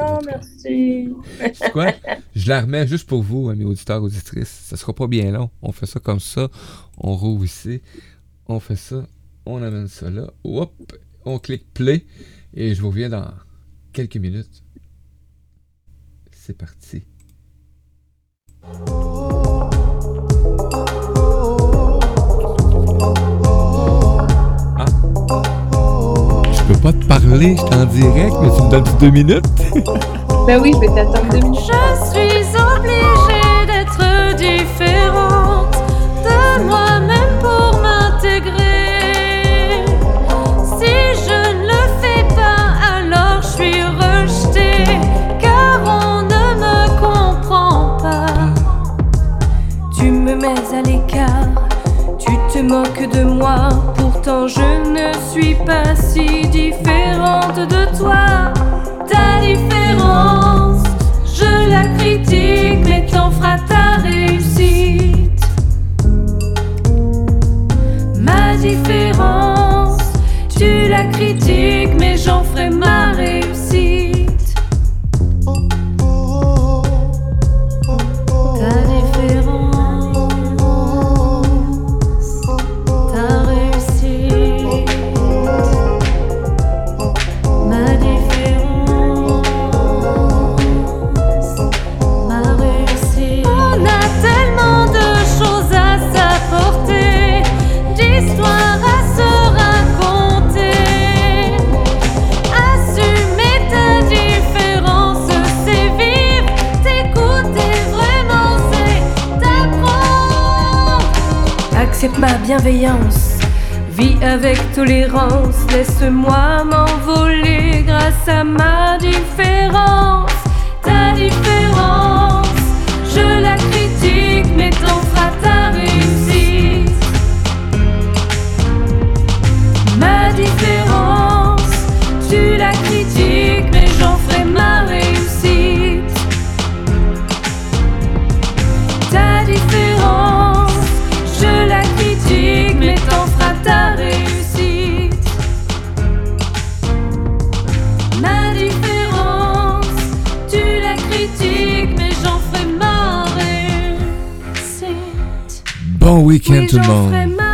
Oh, merci. C'est quoi? Je la remets juste pour vous, amis auditeurs, auditrices. Ça sera pas bien long. On fait ça comme ça. On rouvre ici. On fait ça. On amène ça là. Hop. On clique play. Et je vous reviens dans quelques minutes. C'est parti. Ah. Je peux pas te parler, je suis en direct, mais tu me donnes deux minutes? Ben oui, je vais t'attendre deux minutes. Je suis obligée mets à l'écart, tu te moques de moi, pourtant je ne suis pas si différente de toi. Ta différence, je la critique, mais t'en feras ta réussite. Ma différence, tu la critiques, mais j'en ferai ma bienveillance, vis avec tolérance, laisse-moi m'envoler grâce à ma différence. Ta différence, Bon week-end Oui, tout le j'en monde. ferai ma